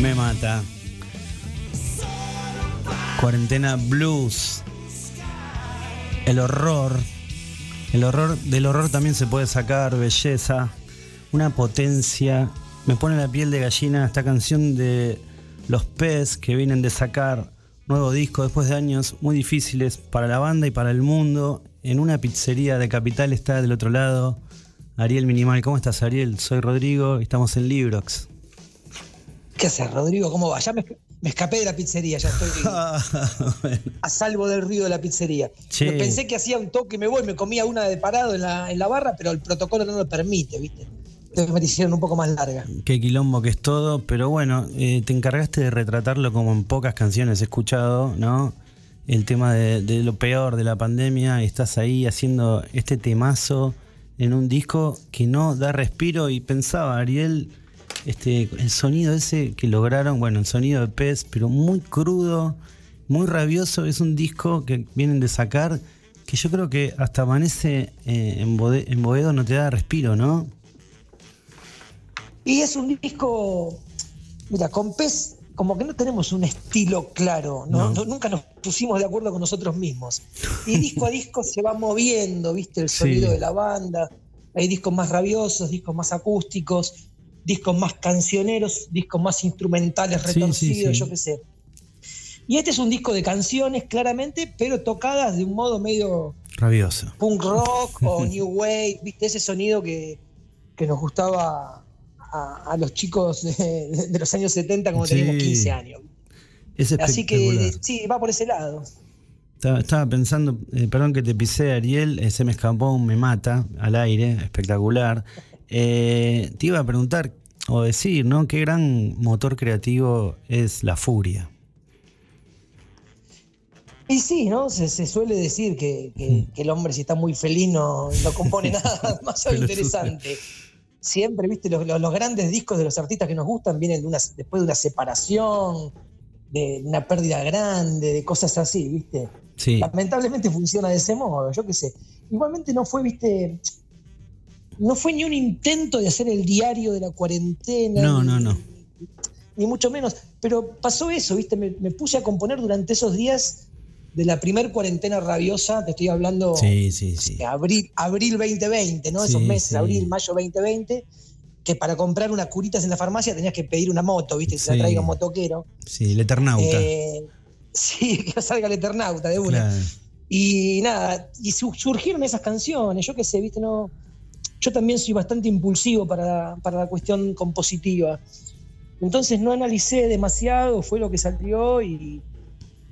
Me mata. Cuarentena Blues. El horror. El horror. Del horror también se puede sacar belleza. Una potencia. Me pone la piel de gallina esta canción de los Pez que vienen de sacar nuevo disco después de años muy difíciles para la banda y para el mundo. En una pizzería de Capital está del otro lado Ariel Minimal. ¿Cómo estás, Ariel? Soy Rodrigo y estamos en Librox. ¿Qué haces, Rodrigo? ¿Cómo va? Ya me, me escapé de la pizzería, ya estoy Bueno. a salvo del río de la pizzería. Pensé que hacía un toque, me voy, me comía una de parado en la, en la barra, pero el protocolo no lo permite, ¿viste? Entonces me hicieron un poco más larga. Qué quilombo que es todo, pero bueno, eh, te encargaste de retratarlo como en pocas canciones he escuchado, ¿no? El tema de, de lo peor de la pandemia, y estás ahí haciendo este temazo en un disco que no da respiro y pensaba, Ariel, este, el sonido ese que lograron, bueno, el sonido de pez, pero muy crudo, muy rabioso, es un disco que vienen de sacar que yo creo que hasta amanece eh, en, Bode- en Boedo no te da respiro, ¿no? Y es un disco, mira, con Pez como que no tenemos un estilo claro, ¿no? No. No- nunca nos pusimos de acuerdo con nosotros mismos. Y disco a disco se va moviendo, ¿viste? El Sí. sonido de la banda. Hay discos más rabiosos, discos más acústicos, discos más cancioneros, discos más instrumentales, Sí, sí, retorcidos, sí. yo qué sé. Y este es un disco de canciones, claramente, pero tocadas de un modo medio Rabioso. punk rock o new wave, viste ese sonido que, que nos gustaba a, a los chicos de, de los años 70 cuando Sí. teníamos 15 años. Es Así que sí, va por ese lado. Estaba, estaba pensando, eh, perdón que te pisé, Ariel, eh, se me escapó un me mata al aire, espectacular. Eh, te iba a preguntar o decir, ¿no? Qué gran motor creativo es la furia. Y sí, ¿no? Se, se suele decir que, que- Mm. que el hombre si está muy feliz no, no compone nada Pelotudo. interesante. Siempre, viste, los, los- los grandes discos de los artistas que nos gustan vienen de una, después de una separación, de una pérdida grande, de cosas así, viste. Sí, Lamentablemente funciona de ese modo, yo qué sé. Igualmente no fue, viste, no fue ni un intento de hacer el diario de la cuarentena. No, no, no. Ni mucho menos. Pero pasó eso, viste, me, me puse a componer durante esos días de la primer cuarentena rabiosa, te estoy hablando sí, sí, sí. de abril, abril 2020, ¿no? Esos meses, abril, mayo 2020, que para comprar unas curitas en la farmacia tenías que pedir una moto, viste, que se la traiga un motoquero. Sí, el Eternauta. Eh, sí, que salga el Eternauta de una. Claro. Y nada, y su- surgieron esas canciones, yo qué sé, viste, no. Yo también soy bastante impulsivo para, para la cuestión compositiva. Entonces no analicé demasiado, fue lo que salió y,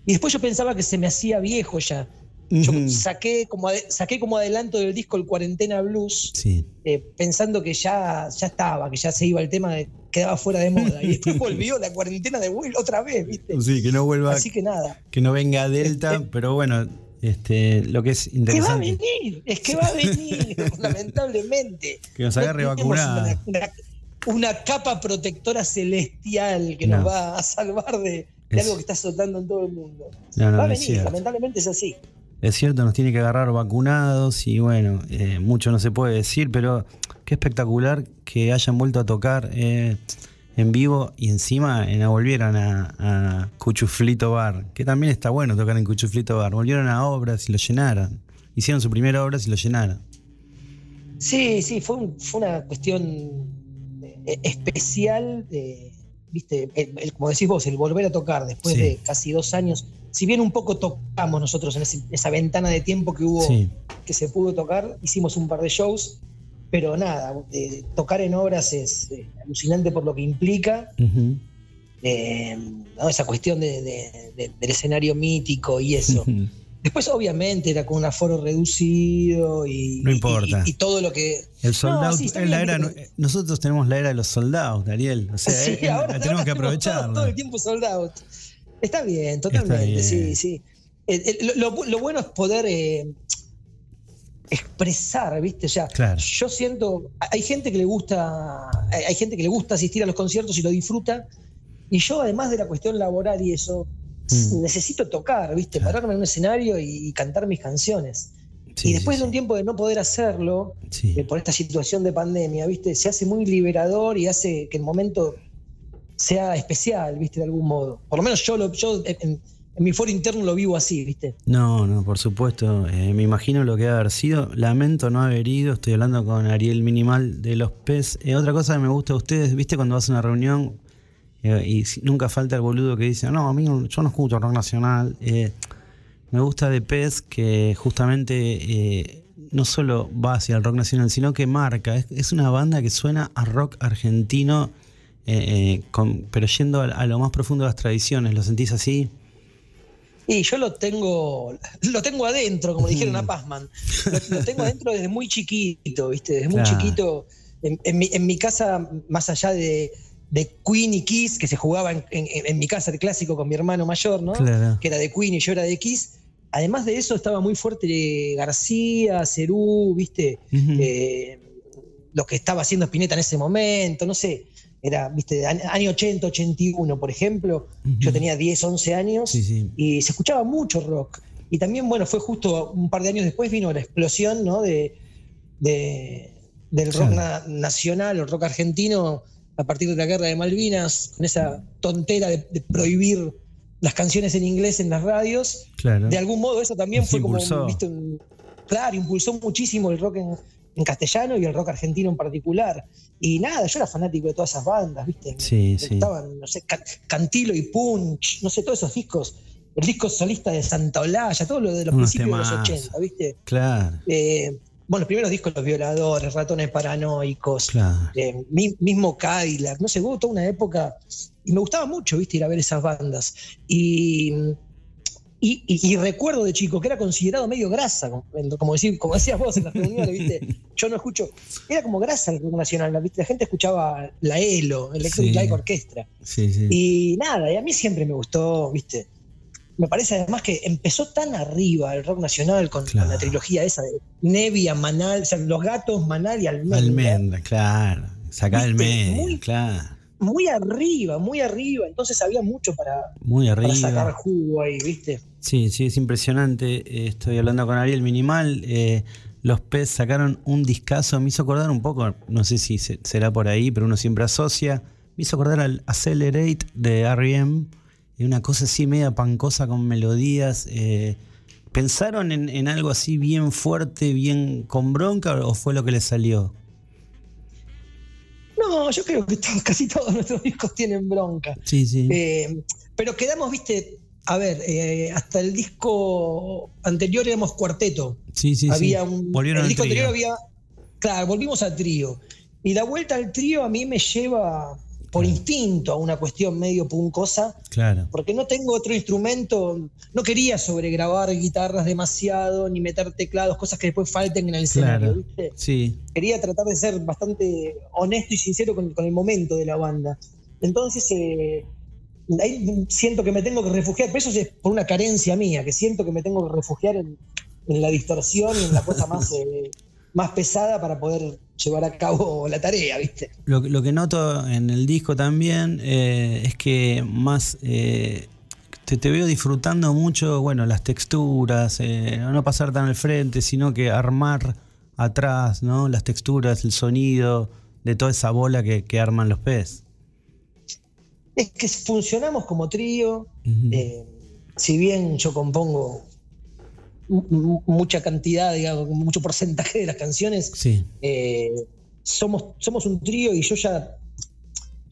y después yo pensaba que se me hacía viejo ya. Yo saqué como, saqué como adelanto del disco el Cuarentena Blues, Sí. eh, pensando que ya, ya estaba, que ya se iba el tema, de, quedaba fuera de moda. Y después volvió la cuarentena de vuelta otra vez, ¿viste? Sí, que no vuelva, Así que nada. que no venga Delta, pero bueno, este, lo que es Que va a interesante. venir, es que va a venir, lamentablemente. Que nos agarre No vacunada. Una, una- una capa protectora celestial que No. nos va a salvar de, de Es- algo que está azotando en todo el mundo. No, no, va a venir, cierto. lamentablemente es así. Es cierto, nos tiene que agarrar vacunados y bueno, eh, mucho no se puede decir, pero qué espectacular que hayan vuelto a tocar eh, en vivo y encima eh, volvieron a, a Cuchuflito Bar, que también está bueno tocar en Cuchuflito Bar. Volvieron a obras y lo llenaron. Hicieron su primera obra y lo llenaron. Sí, sí, fue, un- fue una cuestión eh, especial, de, viste, el- el- como decís vos, el volver a tocar después Sí. de casi dos años. Si bien un poco tocamos nosotros en ese- esa ventana de tiempo que hubo, Sí, que se pudo tocar, hicimos un par de shows, pero nada, eh, tocar en obras es eh, alucinante por lo que implica, eh, ¿no? esa cuestión de- de- de- del escenario mítico y eso. Después, obviamente, era con un aforo reducido y, No importa. y, y todo lo que. El soldado No, sí, está es la bien, era, pero- nosotros tenemos la era de los soldados, Ariel. O sea, Sí, eh, ahora- la tenemos ahora que aprovechar. Todo, el tiempo soldados. Está bien, totalmente, bien. sí, sí. Lo, lo bueno es poder eh, expresar, ¿viste? O sea, Claro. yo siento. Hay gente que le gusta. Hay gente que le gusta asistir a los conciertos y lo disfruta. Y yo, además de la cuestión laboral y eso, Mm. necesito tocar, ¿viste? Claro. Pararme en un escenario y, y cantar mis canciones. Sí, y después sí, de un tiempo de no poder hacerlo, eh, por esta situación de pandemia, ¿viste? Se hace muy liberador y hace que el momento sea especial, ¿viste? De algún modo. Por lo menos yo, lo, yo en mi foro interno lo vivo así, ¿viste? No, no, por supuesto. eh, me imagino lo que debe haber sido. Lamento no haber ido. Estoy hablando con Ariel Minimal de los PES. Eh, otra cosa que me gusta de ustedes, ¿viste cuando vas a una reunión eh, y nunca falta el boludo que dice, no, amigo, yo no escucho rock nacional? Eh, me gusta de PES que justamente no solo va hacia el rock nacional, sino que marca. Es, una banda que suena a rock argentino, pero yendo a, a lo más profundo de las tradiciones. ¿Lo sentís así? Y yo lo tengo, lo tengo adentro, como dijeron a Pazman. Lo, lo tengo adentro desde muy chiquito, ¿viste? Desde muy Claro. chiquito. En, en mi, en mi casa, más allá de, de Queen y Kiss, que se jugaba en, en- en mi casa el clásico con mi hermano mayor, ¿no? Claro. que era de Queen y yo era de Kiss. Además de eso, estaba muy fuerte García, Cerú, ¿viste? Eh, lo que estaba haciendo Spinetta en ese momento, no sé. Era, ¿viste? año año 80, 81, por ejemplo. Yo tenía 10, 11 años Sí, sí. y se escuchaba mucho rock. Y también, bueno, fue justo un par de años después vino la explosión, ¿no? De, de- del rock Claro. na- nacional, el rock argentino, a partir de la guerra de Malvinas, con esa tontera de, de prohibir las canciones en inglés en las radios. Claro. De algún modo, eso también Nos fue como. ¿viste? un- claro, impulsó muchísimo el rock en, en castellano y el rock argentino en particular. Y nada, yo era fanático de todas esas bandas, ¿viste? Sí, sí. gustaban, no sé, Ca- Cantilo y Punch, no sé, todos esos discos. El disco solista de Santa Olalla, todo lo de los Unos principios de los temazos. 80, ¿viste? Claro, Eh, bueno, los primeros discos, Los Violadores, Ratones Paranoicos, claro. eh, mi- mismo Cadillac, no sé, hubo toda una época y me gustaba mucho, viste, ir a ver esas bandas. Y, y, y- y recuerdo de chico que era considerado medio grasa, como, decir, como decías vos en las reuniones, viste, yo no escucho, era como grasa el rock nacional, ¿viste? la gente escuchaba la ELO, Electric Sí. Light Orchestra. Sí, sí. Y nada, y a mí siempre me gustó, viste. Me parece además que empezó tan arriba el rock nacional con, la trilogía esa de Nevia, Manal, o sea, los gatos, Manal y Almendra. Almendra, claro. Sacá el medio, claro. Muy arriba, muy arriba. Entonces había mucho para, Muy para sacar jugo ahí, ¿viste? Sí, sí, es impresionante. Eh, Estoy hablando con Ariel Minimal. eh, los PES sacaron un discazo. Me hizo acordar un poco, no sé si se- será por ahí, pero uno siempre asocia. Me hizo acordar al Accelerate de R.E.M. y Una cosa así media pancosa con melodías. eh, ¿Pensaron en, en algo así bien fuerte, bien con bronca o fue lo que les salió? No, yo creo que todos- casi todos nuestros discos tienen bronca. Sí, sí. Eh, pero quedamos, viste, a ver, eh, hasta el disco anterior éramos cuarteto. sí, sí, sí. había un. Volvieron el disco trío. anterior había. Claro, volvimos al trío. Y la vuelta al trío a mí me lleva por instinto a una cuestión medio puncosa, Claro. porque no tengo otro instrumento, no quería sobregrabar guitarras demasiado, ni meter teclados, cosas que después falten en el escenario, Claro. ¿viste? Sí, Quería tratar de ser bastante honesto y sincero con, con el momento de la banda. Entonces, eh, ahí siento que me tengo que refugiar, pero eso es por una carencia mía, que siento que me tengo que refugiar en, en la distorsión y en la cosa más, eh, más pesada para poder llevar a cabo la tarea, ¿viste? Lo, lo que noto en el disco también eh, es que más eh, te, te veo disfrutando mucho, bueno, las texturas, eh, no pasar tan al frente, sino que armar atrás, ¿no? Las texturas, el sonido de toda esa bola que, que arman los pez. Es que funcionamos como trío, eh, si bien yo compongo mucha cantidad, digamos, mucho porcentaje de las canciones, Sí, Eh, somos, somos un trío y yo ya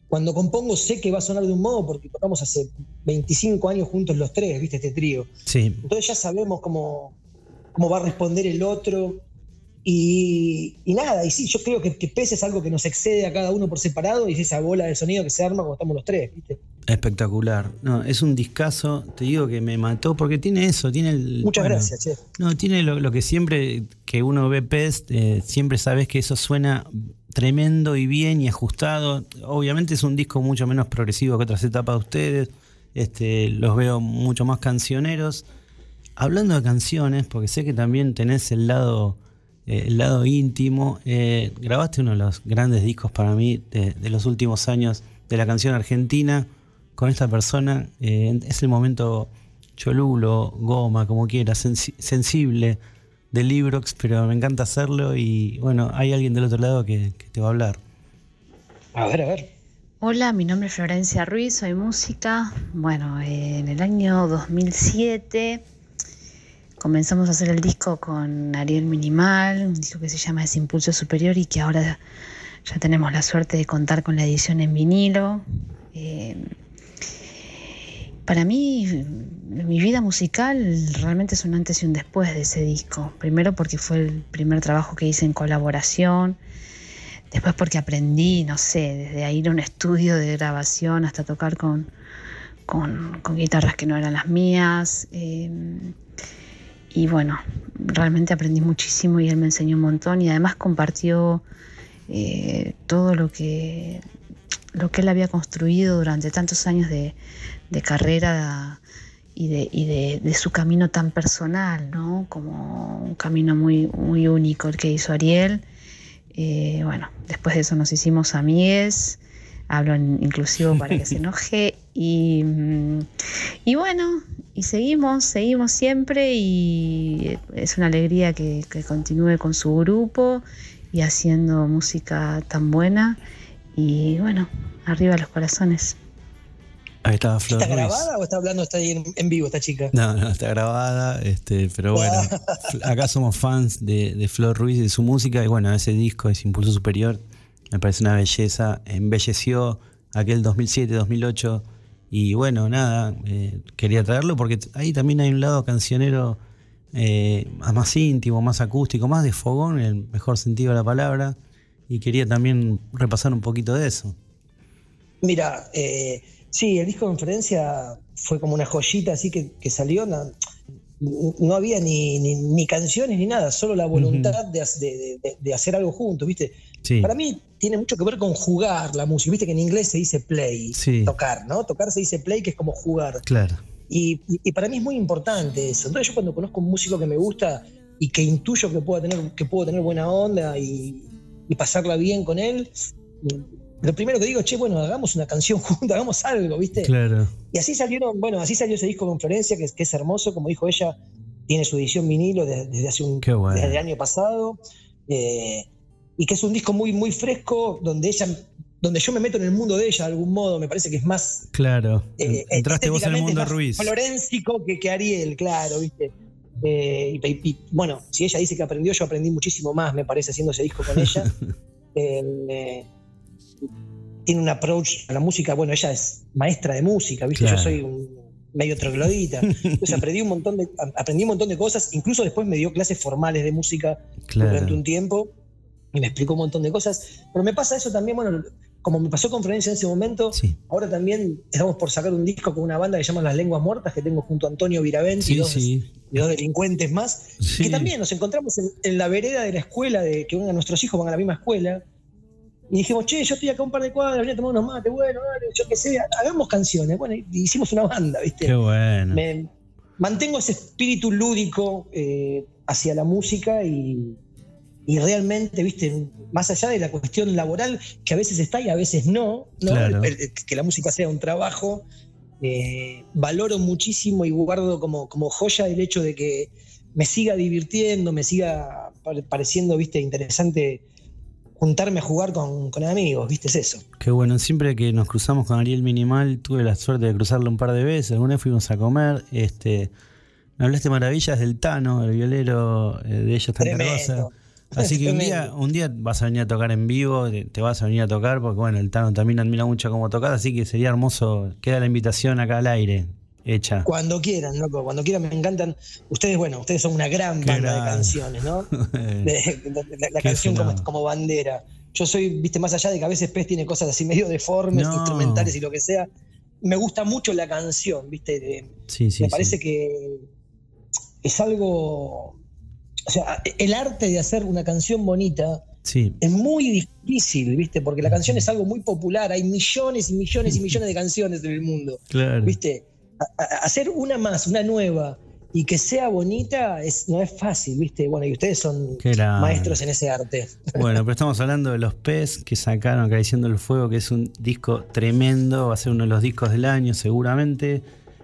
cuando compongo sé que va a sonar de un modo porque tocamos hace 25 años juntos los tres, ¿viste? Este trío. sí, Entonces ya sabemos cómo, cómo va a responder el otro Y, y nada, y sí, yo creo que, que Pez es algo que nos excede a cada uno por separado y es esa bola de sonido que se arma cuando estamos los tres, ¿viste? Espectacular. No, es un discazo, te digo que me mató porque tiene eso, tiene el. Muchas bueno, gracias, che. No, tiene lo, lo que siempre que uno ve Pest, eh, siempre sabes que eso suena tremendo y bien y ajustado. Obviamente es un disco mucho menos progresivo que otras etapas de ustedes. Este, los veo mucho más cancioneros. Hablando de canciones, porque sé que también tenés el lado, eh, el lado íntimo, eh, grabaste uno de los grandes discos para mí de, de los últimos años de la canción argentina con esta persona. eh, es el momento cholulo, goma, como quieras, sensi- sensible de Librox, pero me encanta hacerlo y bueno, hay alguien del otro lado que, que te va a hablar. A ver, a ver. Hola, mi nombre es Florencia Ruiz, soy música. Bueno, eh, en el año 2007 comenzamos a hacer el disco con Ariel Minimal, un disco que se llama Ese Impulso Superior y que ahora ya tenemos la suerte de contar con la edición en vinilo. Eh, para mí, mi vida musical realmente es un antes y un después de ese disco. Primero porque fue el primer trabajo que hice en colaboración. Después porque aprendí, no sé, desde ir a un estudio de grabación hasta tocar con, guitarras que no eran las mías. eh, y bueno, realmente aprendí muchísimo y él me enseñó un montón y además compartió eh, todo lo que, lo que él había construido durante tantos años de, carrera y, de su camino tan personal, ¿no? Como un camino muy, muy único el que hizo Ariel. Eh, bueno, después de eso nos hicimos amigues, hablo en inclusivo para que se enoje y, mm, y bueno, y seguimos, seguimos siempre y es una alegría que, que continúe con su grupo y haciendo música tan buena y bueno, arriba los corazones. Ahí estaba Flor ¿Está Ruiz. grabada o está hablando está ahí en, en vivo esta chica? No, no, está grabada, este, pero bueno, acá somos fans de, de Flor Ruiz y de su música, y bueno, ese disco es Impulso Superior, me parece una belleza, embelleció aquel 2007-2008, y bueno, nada, eh, quería traerlo porque ahí también hay un lado cancionero eh, más íntimo, más acústico, más de fogón, en el mejor sentido de la palabra, y quería también repasar un poquito de eso. Mira, eh, sí, el disco de conferencia fue como una joyita así que salió. No, había ni, ni- ni canciones ni nada, solo la voluntad de, de- de- de hacer algo juntos, ¿viste? Sí, Para mí tiene mucho que ver con jugar la música. Viste que en inglés se dice play, Sí. tocar, ¿no? Tocar se dice play, que es como jugar. claro. Y, y- y para mí es muy importante eso. Entonces yo cuando conozco un músico que me gusta y que intuyo que pueda tener, que puedo tener buena onda y, y pasarla bien con él, lo primero que digo, che, bueno, hagamos una canción juntos, hagamos algo, ¿viste? Claro. Y así salieron, bueno, así salió ese disco con Florencia, que, es- que es hermoso, como dijo ella, tiene su edición vinilo desde, desde hace un Qué bueno. desde el año pasado. eh, y que es un disco muy, muy fresco, donde ella, donde yo me meto en el mundo de ella de algún modo, me parece que es más Claro. eh, Entraste vos en el mundo Ruiz. Florencico que, que Ariel, claro, ¿viste? Eh, y, y- bueno, si ella dice que aprendió, yo aprendí muchísimo más, me parece, haciendo ese disco con ella. Eh, tiene un approach a la música, bueno, ella es maestra de música, ¿viste? Claro. Yo soy un medio troglodita. Entonces aprendí un montón de, aprendí un montón de cosas, incluso después me dio clases formales de música durante Claro. un tiempo y me explicó un montón de cosas. Pero me pasa eso también, bueno, como me pasó con Florencia en ese momento, Sí. ahora también estamos por sacar un disco con una banda que se llama Las Lenguas Muertas, que tengo junto a Antonio Viraventi y, Sí, dos, sí. y dos delincuentes más, que también nos encontramos en, en la vereda de la escuela, de que uno de nuestros hijos van a la misma escuela. Y dijimos, che, yo estoy acá un par de cuadras, voy a tomar unos mates, bueno, dale, yo qué sé, hagamos canciones. Bueno, hicimos una banda, ¿viste? Qué bueno. me mantengo ese espíritu lúdico eh, hacia la música y, y realmente, viste, más allá de la cuestión laboral, que a veces está y a veces no, ¿no? Claro. El- el- que la música sea un trabajo, eh, valoro muchísimo y guardo como, como joya el hecho de que me siga divirtiendo, me siga pare- pareciendo, viste, interesante juntarme a jugar con, con amigos, viste, es eso. Qué bueno, siempre que nos cruzamos con Ariel Minimal, tuve la suerte de cruzarlo un par de veces. Alguna vez fuimos a comer. Este, me hablaste maravillas del Tano, el violero eh, de ellos tan. Cargosa. Así que un día, un día vas a venir a tocar en vivo, te, te vas a venir a tocar, porque bueno, el Tano también admira mucho cómo tocas, así que sería hermoso. Queda la invitación acá al aire. Hecha. Cuando quieran, loco, cuando quieran me encantan. Ustedes, bueno, ustedes son una gran Qué banda de canciones, ¿no? De- de- de- la, canción como, bandera. Yo soy, viste, más allá de que a veces Pez tiene cosas así medio deformes, No. instrumentales y lo que sea. Me gusta mucho la canción, viste. Sí, sí, me sí. parece que es algo. O sea, el arte de hacer una canción bonita Sí, es muy difícil, ¿viste? Porque la canción es algo muy popular. Hay millones y millones y millones de canciones en el mundo. claro. ¿Viste? Hacer una más, una nueva y que sea bonita es, no es fácil, ¿viste? Bueno, y ustedes son maestros en ese arte. Bueno, pero estamos hablando de los PES que sacaron Acariciando el Fuego, que es un disco tremendo, va a ser uno de los discos del año seguramente.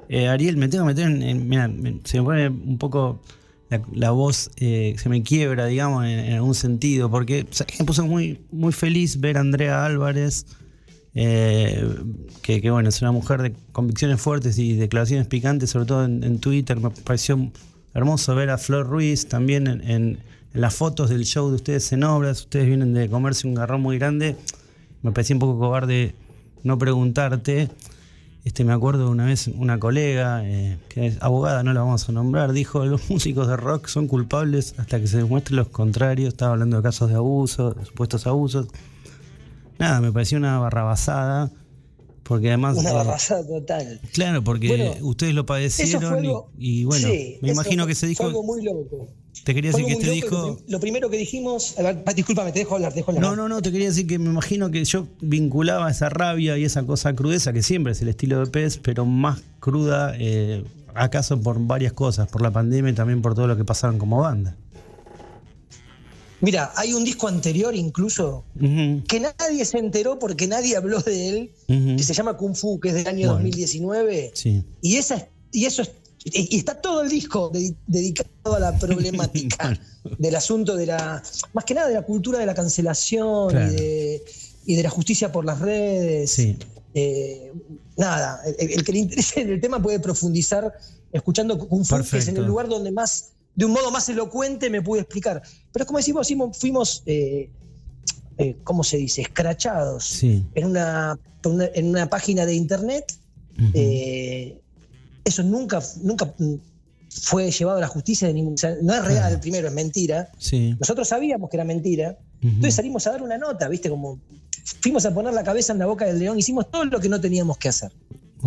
Eh, Ariel, me tengo que meter en... en- mira, se me pone un poco la, la voz, eh, se me quiebra, digamos, en, en algún sentido, porque o sea, me puso muy, muy feliz ver a Andrea Álvarez, eh, que, bueno, es una mujer de convicciones fuertes y declaraciones picantes, sobre todo en, Twitter. Me pareció hermoso ver a Flor Ruiz también en, las fotos del show de ustedes en obras. Ustedes vienen de comerse un garrón muy grande. Me parecía un poco cobarde no preguntarte. Este, me acuerdo una vez una colega, eh, que es abogada, no la vamos a nombrar, dijo, los músicos de rock son culpables hasta que se demuestre los contrarios. Estaba hablando de casos de abuso, de supuestos abusos. Nada, me pareció una barrabasada, porque además... Una eh, barrazada total. Claro, porque Bueno, ustedes lo padecieron y- algo. y, bueno, sí, me imagino fue- que ese Fue algo disco... muy loco. Te quería decir que este disco... Lo, prim- lo primero que dijimos. a ver, pa, discúlpame, te dejo hablar, te dejo hablar. No, no, no, te quería decir que me imagino que yo vinculaba esa rabia y esa cosa crudeza, que siempre es el estilo de pez, pero más cruda, eh, acaso por varias cosas, por la pandemia y también por todo lo que pasaron como banda. Mira, hay un disco anterior incluso que nadie se enteró porque nadie habló de él, que se llama Kung Fu, que es del año Bueno. 2019. Sí, Y, esa, es- y eso es- y está todo el disco dedi- dedicado a la problemática del asunto de la, más que nada de la cultura de la cancelación Claro. y, de, y de la justicia por las redes. sí, Eh, nada, el, el que le interese el tema puede profundizar escuchando Kung Fu, que es en el lugar donde más, de un modo más elocuente me pude explicar. Pero es como decimos, fuimos, eh, eh, ¿cómo se dice? Escrachados sí. en, una, en página de internet. Eh, eso nunca, nunca fue llevado a la justicia de ningún. o sea, no es real, primero, es mentira. sí. Nosotros sabíamos que era mentira. Entonces salimos a dar una nota, ¿viste? Como fuimos a poner la cabeza en la boca del león, hicimos todo lo que no teníamos que hacer.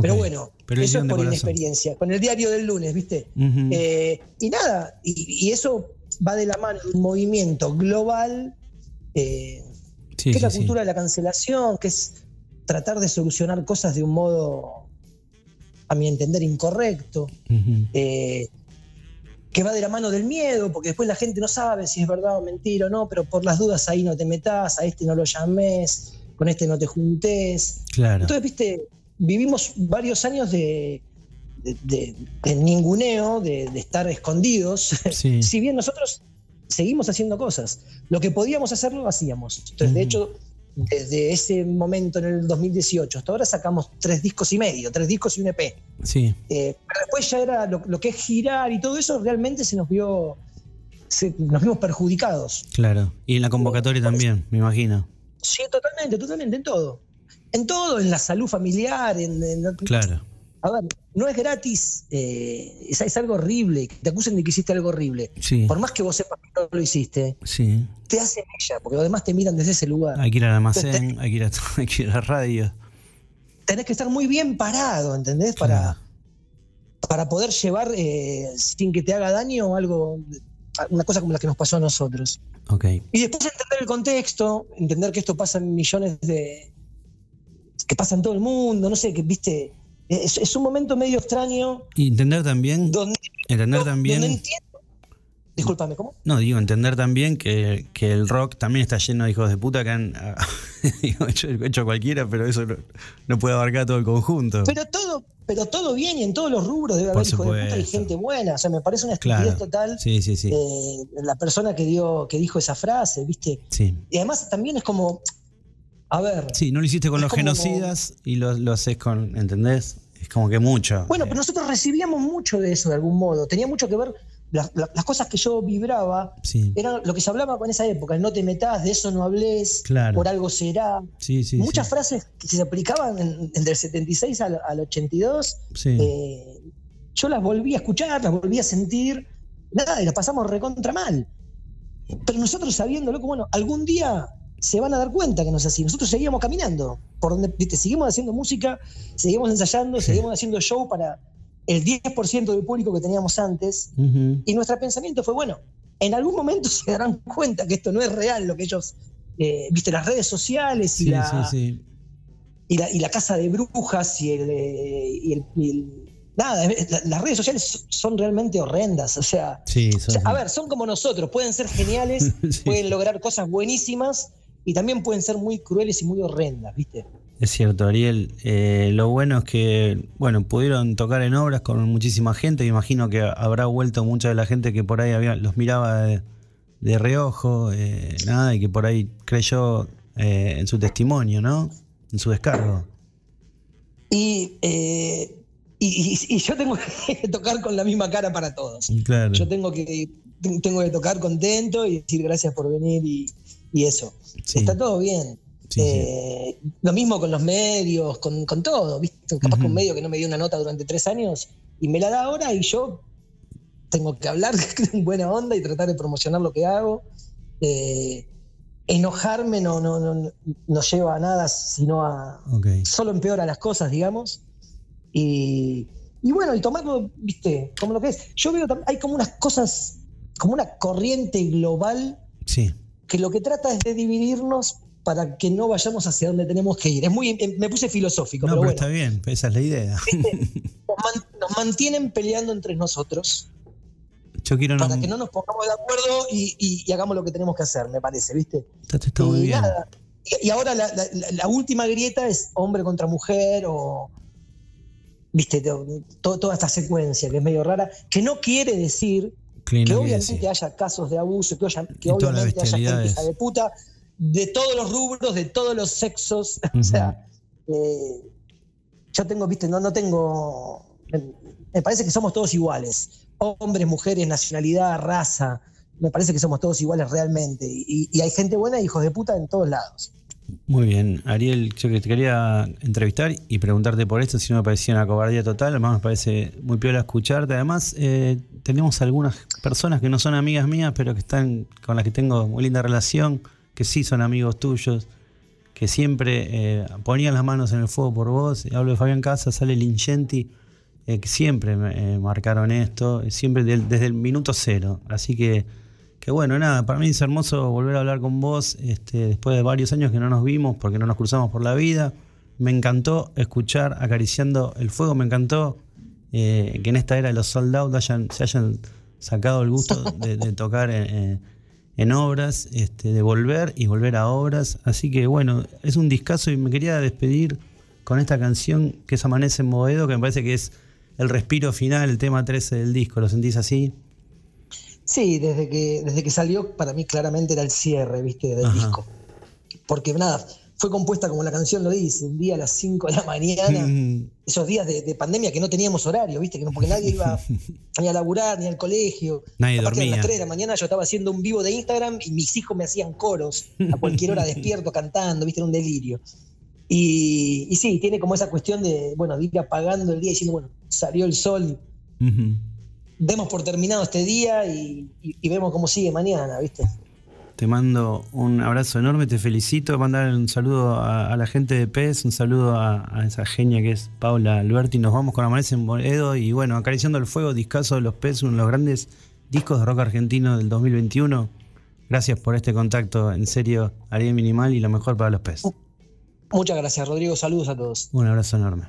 Pero bueno, Pero eso es por inexperiencia, con el diario del lunes, ¿viste? Eh, y nada, y, y eso va de la mano de un movimiento global, eh, Sí, que es la sí. cultura de la cancelación, que es tratar de solucionar cosas de un modo, a mi entender, incorrecto. Eh, que va de la mano del miedo, porque después la gente no sabe si es verdad o mentira o no, pero por las dudas ahí no te metas, a este no lo llames, con este no te juntes. Claro. Entonces, viste, vivimos varios años de, de, de- de ninguneo, de, estar escondidos, Sí. si bien nosotros seguimos haciendo cosas. Lo que podíamos hacer lo hacíamos. Entonces, de hecho, desde ese momento en el 2018 hasta ahora sacamos tres discos y medio, tres discos y un EP. Sí, Eh, pero después ya era lo, lo que es girar y todo eso, realmente se nos vio, se- nos vimos perjudicados. claro. Y en la convocatoria también, me imagino. Sí, totalmente, totalmente, en todo. En todo, en la salud familiar, en... en- Claro. A ver, no es gratis, eh, es, es algo horrible, que te acusen de que hiciste algo horrible. Sí. Por más que vos sepas que no lo hiciste, Sí. te hacen ella, porque los demás te miran desde ese lugar. Hay que ir al almacén, hay que ir a, hay que ir a la radio. Tenés que estar muy bien parado, ¿entendés? Para, para poder llevar eh, sin que te haga daño algo, una cosa como la que nos pasó a nosotros. Ok. Y después entender el contexto, entender que esto pasa en millones de. Que pasa en todo el mundo, no sé, que viste. Es, es un momento medio extraño Y entender también, donde, entender donde también, entiendo. Discúlpame, ¿cómo? no, digo, entender también que, que el rock también está lleno de hijos de puta que han digo, hecho, hecho cualquiera, pero eso no, no puede abarcar todo el conjunto. Pero todo, pero todo bien y en todos los rubros debe Por haber hijos de puta y gente buena. O sea, me parece una estupidez Claro. total Sí, sí, sí. eh, la persona que dio, que dijo esa frase, ¿viste? Sí. Y además también es como. A ver. Sí, no lo hiciste con los como- genocidas y lo, lo haces con, ¿entendés? Es como que mucho. Bueno, Eh, pero nosotros recibíamos mucho de eso de algún modo. Tenía mucho que ver. Las, las- cosas que yo vibraba sí, era lo que se hablaba con esa época, el no te metas, de eso no hables, Claro. por algo será. sí, sí. Muchas frases que se aplicaban en- entre el 76 al, al 82 Sí. eh, yo las volví a escuchar, las volví a sentir, nada, y las pasamos recontra mal. Pero nosotros sabiéndolo que, bueno, algún día se van a dar cuenta que no es así. Nosotros seguíamos caminando, por donde, viste, seguimos haciendo música, seguimos ensayando, seguimos haciendo show para el 10% del público que teníamos antes. Y nuestro pensamiento fue, bueno, en algún momento se darán cuenta que esto no es real, lo que ellos, eh, viste, las redes sociales y, Sí, la, sí. Y, la, y la casa de brujas y el... eh, y el- y el- nada, la- las redes sociales son realmente horrendas, o sea... Sí, o sea, sos- a ver, son como nosotros, pueden ser geniales, Sí. pueden lograr cosas buenísimas y también pueden ser muy crueles y muy horrendas, ¿viste? Es cierto, Ariel. Eh, lo bueno es que, bueno, pudieron tocar en obras con muchísima gente. Me imagino que habrá vuelto mucha de la gente que por ahí había, los miraba de, de reojo, eh, nada, y que por ahí creyó eh, en su testimonio, ¿no? En su descargo. Y, y, y- y yo tengo que tocar con la misma cara para todos. Claro. Yo tengo que, tengo que tocar contento y decir gracias por venir y, y eso. Sí. Está todo bien. Sí, sí. Eh, Lo mismo con los medios, con, con todo. ¿viste? Capaz que Ujú. un medio que no me dio una nota durante tres años y me la da ahora y yo tengo que hablar en buena onda y tratar de promocionar lo que hago. Eh, enojarme no, no, no, no lleva a nada, sino a, solo empeora las cosas, digamos. Y, y bueno, y tomarlo, viste, como lo que es. Yo veo, hay como unas cosas, como una corriente global Sí. Que lo que trata es de dividirnos para que no vayamos hacia donde tenemos que ir. Es muy, em- me puse filosófico, No, pero pero bueno, está bien, esa es la idea. nos, man- nos mantienen peleando entre nosotros Yo quiero para que no nos pongamos de acuerdo y, y- y hagamos lo que tenemos que hacer, me parece, ¿viste? Está muy y, bien. nada. Y- y ahora la, la- la- la última grieta es hombre contra mujer o. Viste, to- to- toda esta secuencia que es medio rara, que no quiere decir Clean que obviamente decís. haya casos de abuso, que, haya- que obviamente haya gente hija de puta de todos los rubros, de todos los sexos. O sea, eh, yo tengo, viste, no, no tengo. Me, me parece que somos todos iguales. Hombres, mujeres, nacionalidad, raza. Me parece que somos todos iguales realmente. Y, y hay gente buena y hijos de puta en todos lados. Muy bien, Ariel, yo que te quería entrevistar y preguntarte por esto, si no me parecía una cobardía total, además me parece muy piola escucharte. Además, eh, tenemos algunas personas que no son amigas mías, pero que están con las que tengo muy linda relación, que sí son amigos tuyos, que siempre eh, ponían las manos en el fuego por vos. Hablo de Fabián Casas, sale Lingenti, eh, que siempre eh, marcaron esto, siempre desde el minuto cero. Así que que bueno, nada, para mí es hermoso volver a hablar con vos este, después de varios años que no nos vimos porque no nos cruzamos por la vida. Me encantó escuchar Acariciando el Fuego, me encantó eh, que en esta era de los sold out hayan, se hayan sacado el gusto de, de tocar en, en- en obras, este, de volver y volver a obras. Así que bueno, es un discazo y me quería despedir con esta canción que es Amanece en Boedo, que me parece que es el respiro final, el tema 13 del disco. ¿Lo sentís así? Sí, desde que, desde que salió, para mí claramente era el cierre, ¿viste? Del Ajá. disco. Porque nada, fue compuesta como la canción lo dice, un día a las 5 de la mañana. esos días de, de pandemia que no teníamos horario, ¿viste? Que no, porque nadie iba ni a laburar, ni al colegio. Nadie Capaz que dormía. a las 3 de la mañana yo estaba haciendo un vivo de Instagram y mis hijos me hacían coros a cualquier hora despierto cantando, ¿viste? Era un delirio. Y, y sí, tiene como esa cuestión de, bueno, de ir apagando el día y diciendo, bueno, salió el sol, demos por terminado este día y, y- y vemos cómo sigue mañana, ¿viste? Te mando un abrazo enorme, te felicito. Mandar un saludo a, a la gente de PES, un saludo a, a esa genia que es Paula Alberti. Nos vamos con Amanece en Boedo y bueno, acariciando el fuego, discazo de los PES, uno de los grandes discos de rock argentino del 2021. Gracias por este contacto, en serio, Ariel Minimal y lo mejor para los PES. Muchas gracias, Rodrigo. Saludos a todos. Un abrazo enorme.